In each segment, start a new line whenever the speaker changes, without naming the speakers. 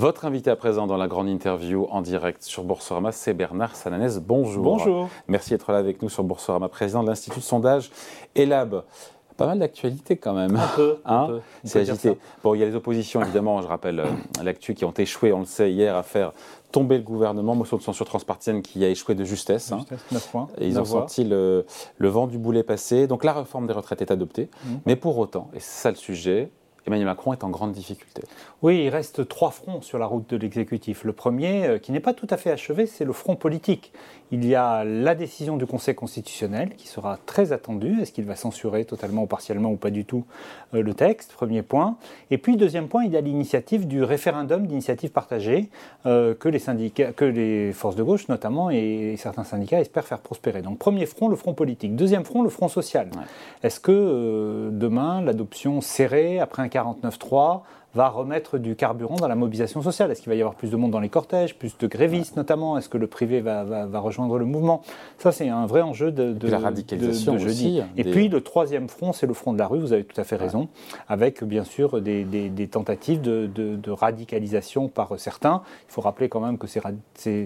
Votre invité à présent dans la grande interview en direct sur Boursorama, c'est Bernard Sananès. Bonjour.
Bonjour.
Merci d'être là avec nous sur Boursorama, président de l'Institut de sondage ELAB. Pas mal d'actualités quand même.
Un peu.
Hein c'est agité. Bon, il y a les oppositions, évidemment, je rappelle euh, l'actu, qui ont échoué, on le sait, hier à faire tomber le gouvernement, motion de censure transpartisaine qui a échoué de justesse.
Hein. justesse 9 points.
Et ils ont senti le, vent du boulet passer. Donc la réforme des retraites est adoptée. Mmh. Mais pour autant, et c'est ça le sujet, Emmanuel Macron est en grande difficulté.
Oui, il reste trois fronts sur la route de l'exécutif. Le premier, euh, qui n'est pas tout à fait achevé, c'est le front politique. Il y a la décision du Conseil constitutionnel qui sera très attendue. Est-ce qu'il va censurer totalement ou partiellement ou pas du tout euh, le texte? Premier point. Et puis, deuxième point, il y a l'initiative du référendum d'initiative partagée euh, que, les syndicats, que les forces de gauche notamment et certains syndicats espèrent faire prospérer. Donc, premier front, le front politique. Deuxième front, le front social. Est-ce que demain, l'adoption serrée après un 49.3 va remettre du carburant dans la mobilisation sociale Est-ce qu'il va y avoir plus de monde dans les cortèges, plus de grévistes notamment? Est-ce que le privé va, va, rejoindre le mouvement? Ça, c'est un vrai enjeu de, de
la radicalisation
jeudi. Et puis le troisième front, c'est le front de la rue, vous avez tout à fait raison, avec bien sûr des, des, tentatives de, radicalisation par certains. Il faut rappeler quand même que ces,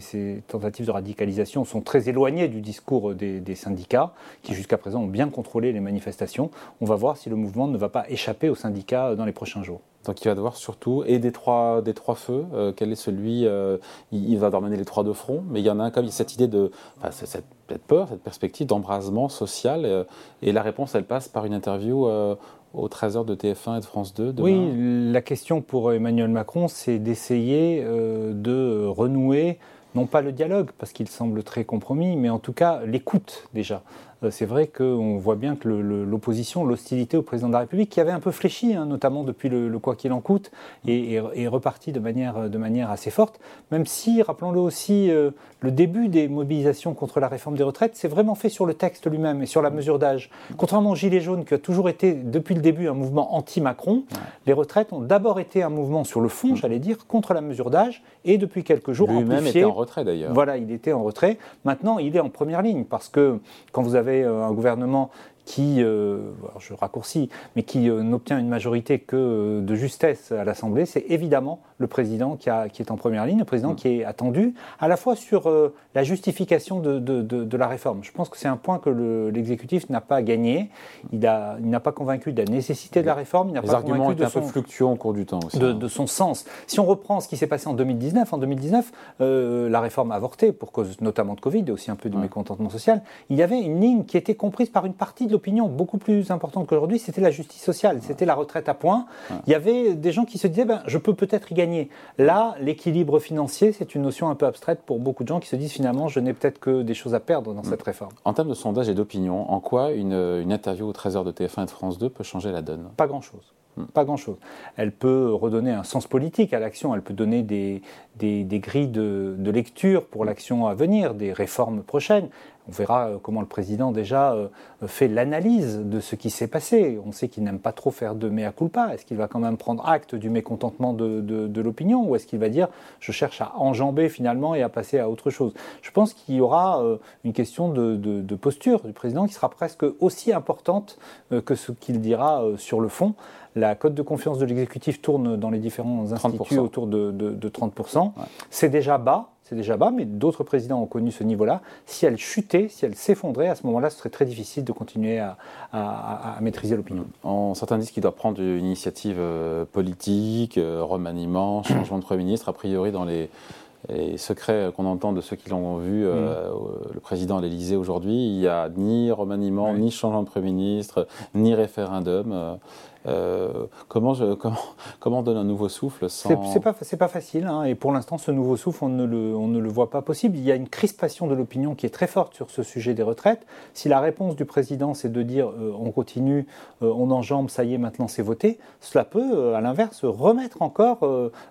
ces, tentatives de radicalisation sont très éloignées du discours des, des syndicats, qui jusqu'à présent ont bien contrôlé les manifestations. On va voir si le mouvement ne va pas échapper aux syndicats dans les prochains jours.
Donc il va devoir surtout, et des trois, des trois feux, euh, quel est celui, euh, il, va devoir mener les trois de front, mais il y en a un comme cette idée de, enfin, cette, peur, cette perspective d'embrasement social, euh, et la réponse elle passe par une interview aux 13h de TF1 et de France 2 demain.
Oui, la question pour Emmanuel Macron, c'est d'essayer de renouer non pas le dialogue, parce qu'il semble très compromis, mais en tout cas l'écoute déjà. Euh, c'est vrai qu'on voit bien que l'opposition, l'hostilité au président de la République, qui avait un peu fléchi, hein, notamment depuis le, quoi qu'il en coûte, est, reparti de manière, de manière assez forte, même si, rappelons-le aussi, euh, le début des mobilisations contre la réforme des retraites s'est vraiment fait sur le texte lui-même et sur la mesure d'âge. Contrairement aux Gilets jaunes, qui a toujours été, depuis le début, un mouvement anti-Macron, les retraites ont d'abord été un mouvement sur le fond, mm. j'allais dire, contre la mesure d'âge, et depuis quelques jours,
lui-même était en retrait d'ailleurs.
Voilà, il était en retrait. Maintenant, il est en première ligne, parce que quand vous avez euh, un gouvernement qui, euh, je raccourcis, mais qui euh, n'obtient une majorité que euh, de justesse à l'Assemblée, c'est évidemment le président qui, a, qui, est en première ligne, le président mm. qui est attendu à la fois sur la justification de, de, de, la réforme. Je pense que c'est un point que l'exécutif n'a pas gagné. Il n'a il pas convaincu de la nécessité de la réforme. Il
Les pas arguments étaient un peu fluctuants au cours du temps aussi.
De, son sens. Si on reprend ce qui s'est passé en 2019, en 2019, la réforme a avorté pour cause notamment de Covid et aussi un peu du mécontentement social. Il y avait une ligne qui était comprise par une partie de beaucoup plus importante qu'aujourd'hui, c'était la justice sociale, c'était la retraite à points. Il y avait des gens qui se disaient, ben, je peux peut-être y gagner. Là, l'équilibre financier, c'est une notion un peu abstraite pour beaucoup de gens qui se disent, finalement, je n'ai peut-être que des choses à perdre dans cette réforme.
En termes de sondage et d'opinion, en quoi une, une interview au 13h de TF1 et de France 2 peut changer la donne?
Pas grand-chose. Pas grand-chose. Elle peut redonner un sens politique à l'action, elle peut donner des, des, grilles de, de, lecture pour l'action à venir, des réformes prochaines. On verra euh, comment le président déjà euh, fait l'analyse de ce qui s'est passé. On sait qu'il n'aime pas trop faire de mea culpa. Est-ce qu'il va quand même prendre acte du mécontentement de, de, l'opinion ou est-ce qu'il va dire je cherche à enjamber finalement et à passer à autre chose? Je pense qu'il y aura euh, une question de, posture du président qui sera presque aussi importante que ce qu'il dira sur le fond. La cote de confiance de l'exécutif tourne dans les différents instituts autour de, 30%. C'est déjà bas, c'est déjà bas, mais d'autres présidents ont connu ce niveau-là. Si elle chutait, si elle s'effondrait, à ce moment-là, ce serait très difficile de continuer à, maîtriser l'opinion.
certains disent qu'il doit prendre une initiative euh, politique, euh, remaniement, changement de Premier ministre. A priori, dans les, secrets qu'on entend de ceux qui l'ont vu, euh, mm. le président à l'Élysée aujourd'hui, il n'y a ni remaniement, ni changement de Premier ministre, ni référendum. Euh, comment, je, comment, comment, on donne un nouveau souffle sans...
C'est pas, pas facile, hein, et pour l'instant, ce nouveau souffle, on ne, le, on ne le voit pas possible. Il y a une crispation de l'opinion qui est très forte sur ce sujet des retraites. Si la réponse du président, c'est de dire euh, on continue, euh, on enjambe, ça y est, maintenant c'est voté, cela peut, à l'inverse, remettre encore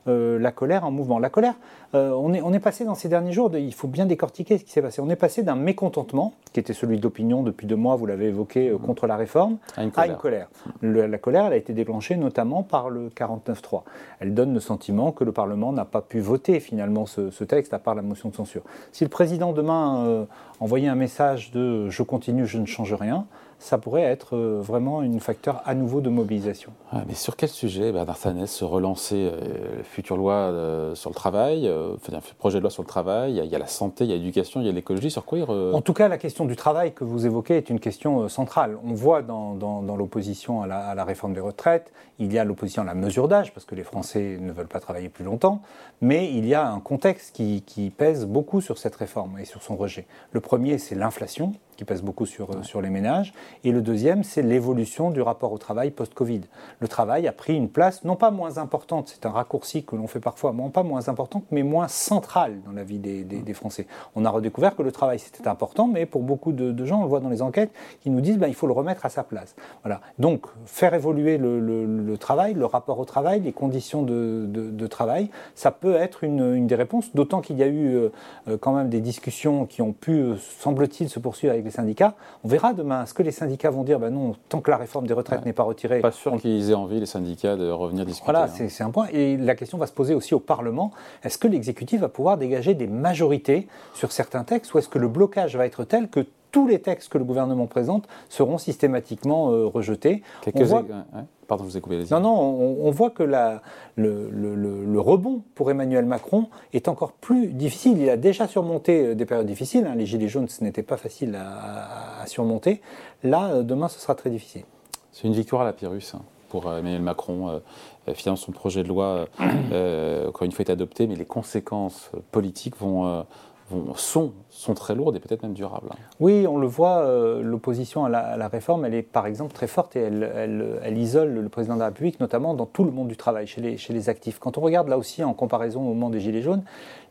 la colère en mouvement. La colère, on, est, on est passé dans ces derniers jours, il faut bien décortiquer ce qui s'est passé. On est passé d'un mécontentement, qui était celui d'opinion depuis deux mois, vous l'avez évoqué, mmh. contre la réforme,
à une colère.
la colère elle a été déclenchée notamment par le 49.3. Elle donne le sentiment que le Parlement n'a pas pu voter finalement ce, texte à part la motion de censure. Si le président demain euh, envoyait un message de je continue, je ne change rien, ça pourrait être euh, vraiment un facteur à nouveau de mobilisation.
mais sur quel sujet, Bernard Sanès, se relancer euh, future loi euh, sur le travail, enfin, projet de loi sur le travail, il y, a, la santé, il y a l'éducation, il y a l'écologie, sur quoi il
En tout cas, la question du travail que vous évoquez est une question centrale. On voit dans, dans, l'opposition à la, à la, réforme des retraites, il y a l'opposition à la mesure d'âge, parce que les Français ne veulent pas travailler plus longtemps, mais il y a un contexte qui, qui pèse beaucoup sur cette réforme et sur son rejet. Le premier, c'est l'inflation qui pèse beaucoup sur, sur les ménages. Et le deuxième, c'est l'évolution du rapport au travail post-Covid. Le travail a pris une place non pas moins importante, c'est un raccourci que l'on fait parfois, non pas moins importante, mais moins centrale dans la vie des, des, Français. On a redécouvert que le travail c'était important, mais pour beaucoup de, gens, on le voit dans les enquêtes, qui nous disent ben, il faut le remettre à sa place. Voilà. Donc, faire évoluer le, le, travail, le rapport au travail, les conditions de, de travail, ça peut être une, une des réponses, d'autant qu'il y a eu euh, euh, quand même des discussions qui ont pu, euh, semble-t-il, se poursuivre avec les syndicats. On verra demain. Est-ce que les syndicats vont dire, ben non, tant que la réforme des retraites n'est pas retirée.
Pas sûr qu'ils aient envie, les syndicats, de revenir discuter.
Voilà, hein. c'est un point. Et la question va se poser aussi au Parlement. Est-ce que l'exécutif va pouvoir dégager des majorités sur certains textes ou est-ce que le blocage va être tel que tous les textes que le gouvernement présente seront systématiquement euh, rejetés.
Quelques Pardon, je vous ai coupé les
Non, non, on, voit que la, le, le, rebond pour Emmanuel Macron est encore plus difficile. Il a déjà surmonté euh, des périodes difficiles. Hein. Les Gilets jaunes, ce n'était pas facile à, surmonter. Là, euh, demain, ce sera très difficile.
C'est une victoire à la Pyrrhus hein, pour Emmanuel Macron. finalement, son projet de loi, encore une fois, est adopté, mais les conséquences politiques vont sont, sont très lourdes et peut-être même durables. Hein.
Oui, on le voit, euh, l'opposition à, la, réforme, elle est par exemple très forte et elle, elle, isole le président de la République, notamment dans tout le monde du travail, chez les, chez les actifs. Quand on regarde là aussi en comparaison au moment des Gilets jaunes,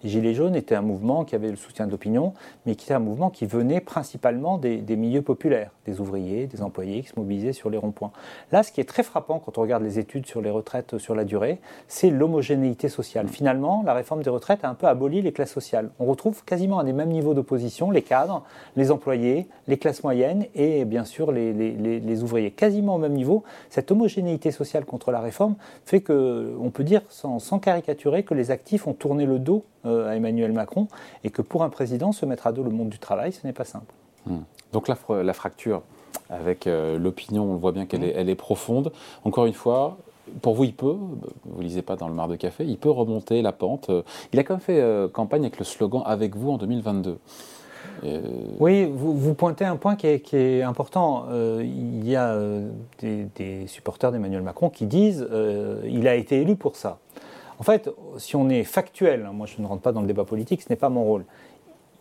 les Gilets jaunes étaient un mouvement qui avait le soutien de l'opinion, mais qui était un mouvement qui venait principalement des, des, milieux populaires, des ouvriers, des employés qui se mobilisaient sur les ronds-points. Là, ce qui est très frappant quand on regarde les études sur les retraites sur la durée, c'est l'homogénéité sociale. Finalement, la réforme des retraites a un peu aboli les classes sociales. On retrouve quasiment à des mêmes niveaux d'opposition les cadres, les employés, les classes moyennes et bien sûr les, les, ouvriers. Quasiment au même niveau. Cette homogénéité sociale contre la réforme fait que, on peut dire sans, caricaturer, que les actifs ont tourné le dos euh, à Emmanuel Macron et que pour un président, se mettre à dos le monde du travail, ce n'est pas simple.
Hmm. Donc la, la, fracture avec euh, l'opinion, on voit bien qu'elle est, elle est profonde. Encore une fois, pour vous, il peut, vous ne lisez pas dans le mar de café, il peut remonter la pente. Il a quand même fait euh, campagne avec le slogan Avec vous en 2022.
Oui, vous, pointez un point qui est, important. Euh, il y a euh, des, supporters d'Emmanuel Macron qui disent il a été élu pour ça. En fait, si on est factuel, hein, moi je ne rentre pas dans le débat politique, ce n'est pas mon rôle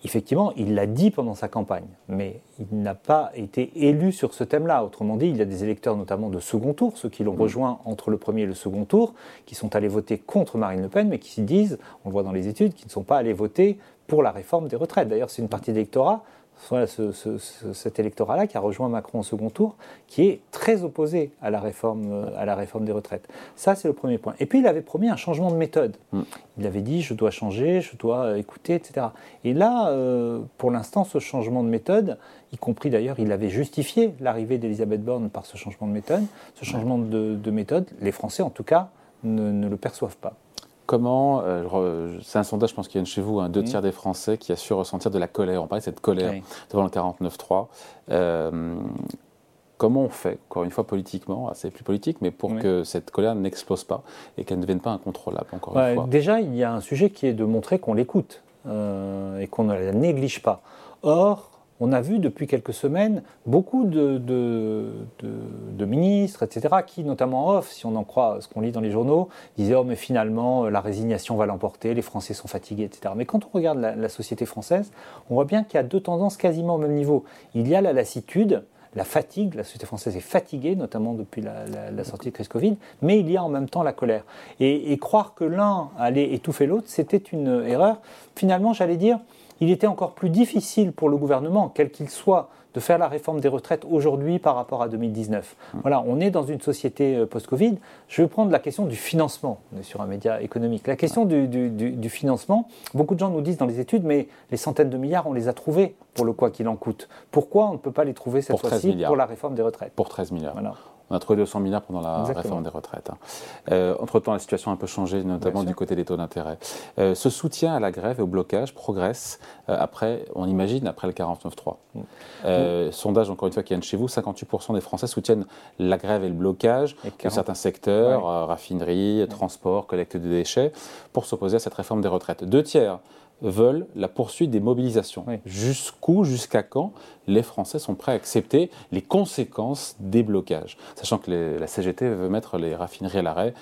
effectivement, il l'a dit pendant sa campagne, mais il n'a pas été élu sur ce thème-là. Autrement dit, il y a des électeurs, notamment de second tour, ceux qui l'ont mm. rejoint entre le premier et le second tour, qui sont allés voter contre Marine Le Pen, mais qui se disent, on le voit dans les études, qui ne sont pas allés voter pour la réforme des retraites. D'ailleurs, c'est une partie d'électorat voilà, cet électorat-là qui a rejoint Macron au second tour, qui est très opposé à la réforme, euh, à la réforme des retraites. Ça, c'est le premier point. Et puis, il avait promis un changement de méthode. Mm. Il avait dit, je dois changer, je dois écouter, etc. Et là, euh, pour l'instant, ce changement de méthode, y compris d'ailleurs, il avait justifié l'arrivée d'Elisabeth Borne par ce changement de méthode. Ce changement de, méthode, les Français, en tout cas, ne le perçoivent pas.
Comment, euh, c'est un sondage, je pense qu'il y a chez vous, un deux mm. tiers des Français qui a su ressentir de la colère. On parlait de cette colère devant le 49-3. Euh, comment on fait, encore une fois politiquement, c'est plus politique, mais pour que cette colère n'explose pas et qu'elle ne devienne pas incontrôlable, encore une fois?
Déjà, il y a un sujet qui est de montrer qu'on l'écoute euh, et qu'on ne la néglige pas. Or, on a vu depuis quelques semaines beaucoup de, ministres, etc., qui, notamment off, si on en croit ce qu'on lit dans les journaux, disaient Oh, mais finalement, la résignation va l'emporter, les Français sont fatigués, etc. Mais quand on regarde la, société française, on voit bien qu'il y a deux tendances quasiment au même niveau. Il y a la lassitude, la fatigue, la société française est fatiguée, notamment depuis la, sortie de crise Covid, mais il y a en même temps la colère. et croire que l'un allait étouffer l'autre, c'était une erreur. Finalement, j'allais dire, il était encore plus difficile pour le gouvernement, quel qu'il soit, de faire la réforme des retraites aujourd'hui par rapport à 2019. Hum. Voilà, on est dans une société euh, post-Covid. Je vais prendre la question du financement. On est sur un média économique. La question du, financement, beaucoup de gens nous disent dans les études, mais les centaines de milliards, on les a trouvés pour le quoi qu'il en coûte. Pourquoi on ne peut pas les trouver cette fois-ci pour la réforme des retraites?
Pour 13 milliards. On a trouvé 200 milliards pendant la réforme des retraites. Hein. Euh, entre-temps, la situation a un peu changé, notamment du côté des taux d'intérêt. Euh, ce soutien à la grève et au blocage progresse euh, après, on imagine, après le 49.3. Mm. Sondage, encore une fois, qui vient de chez vous, 58% des Français soutiennent la grève et le blocage de certains secteurs, raffinerie, transport, collecte de déchets, pour s'opposer à cette réforme des retraites. Deux tiers veulent la poursuite des mobilisations. Jusqu'où, jusqu'à quand les Français sont prêts à accepter les conséquences des blocages Sachant que la CGT veut mettre les raffineries à l'arrêt.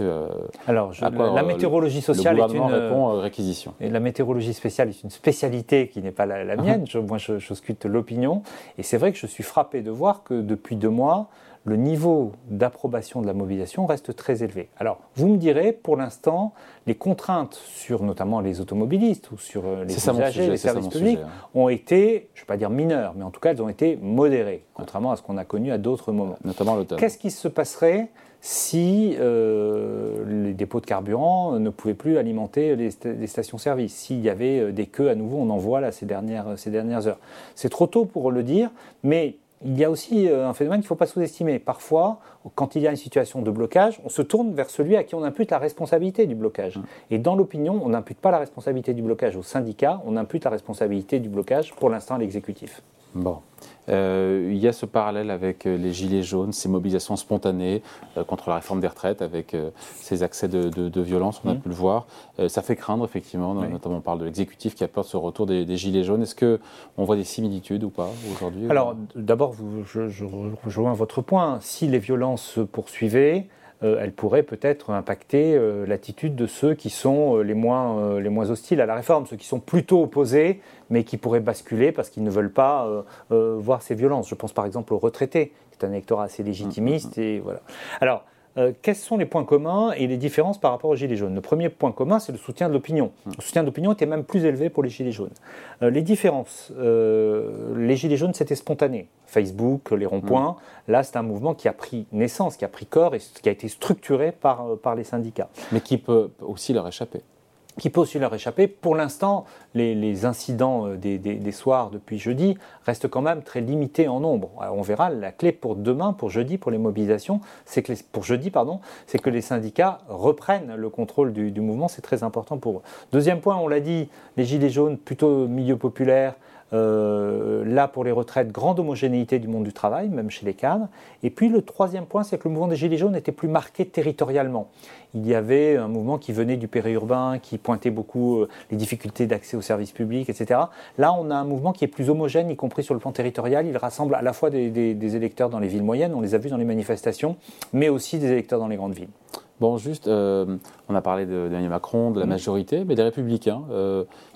Euh, Alors, la, météorologie sociale
est
une
répond euh, réquisition.
Et la météorologie spéciale est une spécialité qui n'est pas la, mienne. je, moi, je, je l'opinion. Et c'est vrai que je suis frappé de voir que depuis deux mois, le niveau d'approbation de la mobilisation reste très élevé. Alors, vous me direz, pour l'instant, les contraintes sur notamment les automobilistes ou sur euh, les usagers, les services publics hein. ont été, je ne vais pas dire mineures, mais en tout cas, elles ont été modérées, contrairement à ce qu'on a connu à d'autres moments.
Notamment l'automne.
Qu'est-ce qui se passerait si euh, les dépôts de carburant ne pouvaient plus alimenter les, stations-service, s'il y avait euh, des queues à nouveau, on en voit là ces dernières, ces dernières heures. C'est trop tôt pour le dire, mais il y a aussi euh, un phénomène qu'il ne faut pas sous-estimer. Parfois, quand il y a une situation de blocage, on se tourne vers celui à qui on impute la responsabilité du blocage. Mmh. Et dans l'opinion, on n'impute pas la responsabilité du blocage au syndicat, on impute la responsabilité du blocage pour l'instant à l'exécutif.
Bon. Euh, il y a ce parallèle avec euh, les Gilets jaunes, ces mobilisations spontanées euh, contre la réforme des retraites, avec ces accès de, violence, on a mmh. pu le voir. ça fait craindre, effectivement, notamment on parle de l'exécutif qui a peur de ce retour des, Gilets jaunes. Est-ce qu'on voit des similitudes ou pas aujourd'hui
Alors, d'abord, je, je, rejoins votre point. Si les violences se poursuivaient, elle pourrait peut-être impacter euh, l'attitude de ceux qui sont euh, les, moins, les moins hostiles à la réforme, ceux qui sont plutôt opposés, mais qui pourraient basculer parce qu'ils ne veulent pas voir ces violences. Je pense par exemple aux retraités, c'est un électorat assez légitimiste. Mmh, mmh, mmh. Et voilà. Alors, euh, quels sont les points communs et les différences par rapport aux Gilets jaunes? Le premier point commun, c'est le soutien de l'opinion. Hum. Le soutien de l'opinion était même plus élevé pour les Gilets jaunes. Euh, les différences, euh, les Gilets jaunes, c'était spontané. Facebook, les ronds-points, hum. là, c'est un mouvement qui a pris naissance, qui a pris corps et qui a été structuré par, par les syndicats.
Mais qui peut aussi leur échapper
qui peut aussi leur échapper. Pour l'instant, les, incidents euh, des, soirs depuis jeudi restent quand même très limités en nombre. on verra, la clé pour demain, pour jeudi, pour les mobilisations, c'est que les syndicats reprennent le contrôle du, du mouvement. C'est très important pour eux. Deuxième point, on l'a dit, les gilets jaunes, plutôt milieu populaire, euh, là, pour les retraites, grande homogénéité du monde du travail, même chez les cadres. Et puis le troisième point, c'est que le mouvement des Gilets jaunes était plus marqué territorialement. Il y avait un mouvement qui venait du périurbain, qui pointait beaucoup euh, les difficultés d'accès aux services publics, etc. Là, on a un mouvement qui est plus homogène, y compris sur le plan territorial. Il rassemble à la fois des, électeurs dans les villes moyennes, on les a vus dans les manifestations, mais aussi des électeurs dans les grandes villes.
Bon, juste, euh, on a parlé de, Macron, de la mmh. majorité, mais des républicains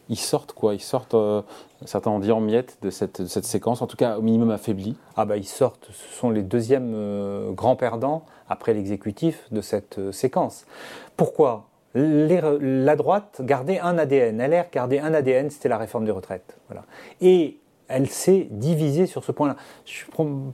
ils sortent quoi? Ils sortent, euh, certains ont dit en miettes de cette, séquence, en tout cas au minimum affaiblis.
Ah bah ils sortent, ce sont les deuxièmes euh, grands perdants après l'exécutif de cette euh, séquence. Pourquoi? La droite gardait un ADN, LR gardait un ADN, c'était la réforme des retraites. Voilà. Et elle s'est divisée sur ce point-là. Je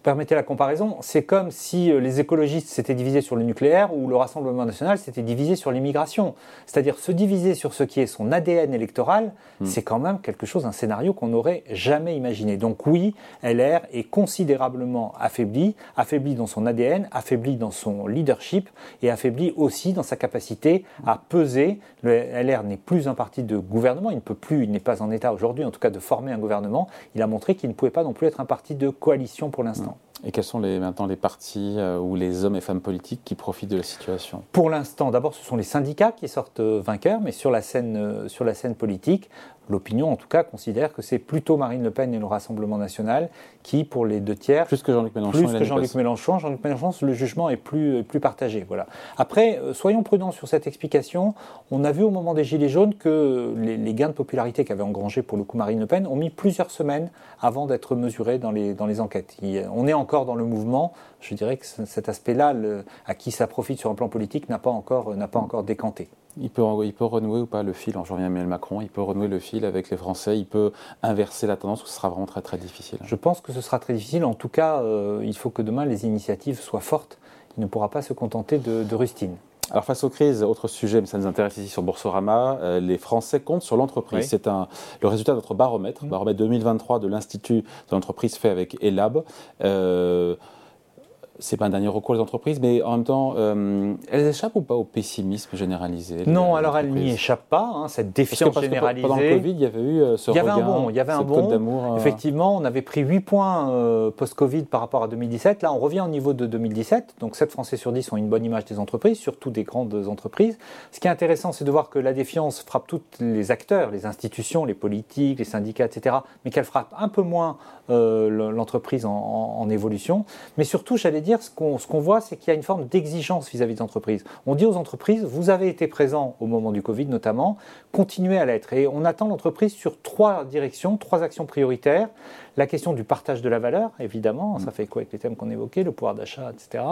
permettez la comparaison, c'est comme si euh, les écologistes s'étaient divisés sur le nucléaire ou le Rassemblement national s'était divisé sur l'immigration. C'est-à-dire se diviser sur ce qui est son ADN électoral, hmm. c'est quand même quelque chose, un scénario qu'on n'aurait jamais imaginé. Donc oui, LR est considérablement affaibli, affaibli dans son ADN, affaibli dans son leadership et affaibli aussi dans sa capacité à peser. Le LR n'est plus un parti de gouvernement, il ne peut plus, il n'est pas en état aujourd'hui en tout cas de former un gouvernement. Il a montré qu'il ne pouvait pas non plus être un parti de coalition pour l'instant.
Et quels sont les, maintenant les partis euh, ou les hommes et femmes politiques qui profitent de la situation?
Pour l'instant, d'abord, ce sont les syndicats qui sortent euh, vainqueurs, mais sur la scène, euh, sur la scène politique, l'opinion en tout cas considère que c'est plutôt Marine Le Pen et le Rassemblement national qui, pour les deux tiers,
plus que Jean-Luc Mélenchon,
plus que Jean-Luc Mélenchon, Jean-Luc Mélenchon, le jugement est plus, plus partagé. Voilà. Après, soyons prudents sur cette explication. On a vu au moment des Gilets jaunes que les, gains de popularité qu'avait engrangé pour le coup Marine Le Pen ont mis plusieurs semaines avant d'être mesurés dans les, dans les enquêtes. on est encore dans le mouvement, je dirais que cet aspect-là, à qui ça profite sur un plan politique, n'a pas encore, pas encore décanté.
Il peut, il peut renouer ou pas le fil, je reviens à Emmanuel Macron, il peut renouer le fil avec les Français, il peut inverser la tendance ou ce sera vraiment très très difficile?
Je pense que ce sera très difficile. En tout cas, euh, il faut que demain les initiatives soient fortes. Il ne pourra pas se contenter de, de rustine.
Alors face aux crises, autre sujet, mais ça nous intéresse ici sur Boursorama, euh, les Français comptent sur l'entreprise. C'est un, le résultat de notre baromètre, mmh. baromètre 2023 de l'Institut de l'entreprise fait avec ELAB. Euh, c'est pas un dernier recours les entreprises, mais en même temps, euh, elles échappent ou pas au pessimisme généralisé
Non, alors elles n'y échappent pas. Hein, cette défiance
parce que,
généralisée.
pendant le Covid, il y avait eu euh, ce
Il y avait
regain,
un bon, il y avait un
euh,
Effectivement, on avait pris 8 points euh, post-Covid par rapport à 2017. Là, on revient au niveau de 2017. Donc 7 Français sur 10 ont une bonne image des entreprises, surtout des grandes entreprises. Ce qui est intéressant, c'est de voir que la défiance frappe tous les acteurs, les institutions, les politiques, les syndicats, etc. Mais qu'elle frappe un peu moins euh, l'entreprise en, en- en évolution. Mais surtout, j'allais dire, ce qu'on ce voit, c'est qu'il y a une forme d'exigence vis-à-vis des entreprises. On dit aux entreprises, vous avez été présents au moment du Covid notamment, continuez à l'être. Et on attend l'entreprise sur trois directions, trois actions prioritaires. La question du partage de la valeur, évidemment, ça fait écho avec les thèmes qu'on évoquait, le pouvoir d'achat, etc.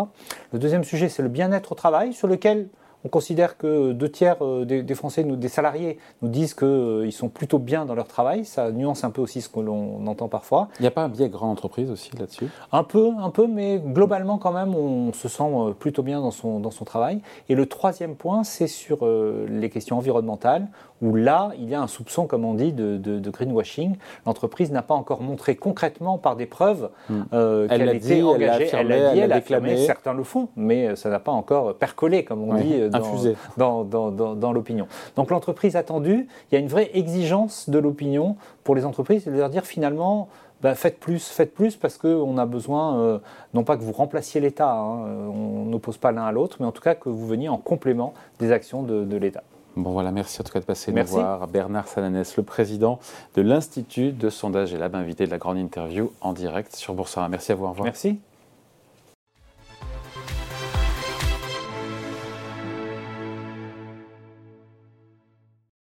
Le deuxième sujet, c'est le bien-être au travail, sur lequel on considère que deux tiers euh, des, des Français, nous- des salariés, nous disent qu'ils sont plutôt bien dans leur travail. Ça nuance un peu aussi ce que l'on entend parfois.
Il n'y a pas un biais grande entreprise aussi là-dessus?
Un peu, un peu, mais globalement quand même, on se sent euh, plutôt bien dans son, dans son travail. Et le troisième point, c'est sur euh, les questions environnementales, où là, il y a un soupçon, comme on dit, de, de- de greenwashing. L'entreprise n'a pas encore montré concrètement par des preuves
Hmm.
euh,
Elle
qu'elle était
dit,
engagée. elle l'a dit,
elle
elle
l'a
affirmé. Certains le font, mais ça n'a pas encore percolé, comme on
Ouais,
dit, euh, dans,
infusé.
dans, dans- dans- dans l'opinion. Donc l'entreprise attendue, il y a une vraie exigence de l'opinion pour les entreprises, de leur dire finalement, bah, faites plus, faites plus, parce qu'on a besoin, euh, non pas que vous remplaciez l'État, hein, euh, on n'oppose pas l'un à l'autre, mais en tout cas que vous veniez en complément des actions de, de l'État.
Bon voilà, merci en tout cas de passer nous voir. Bernard Salanès, le président de l'Institut de sondage et lab, invité de la grande interview en direct sur Boursorama. Merci à vous, au revoir.
Merci.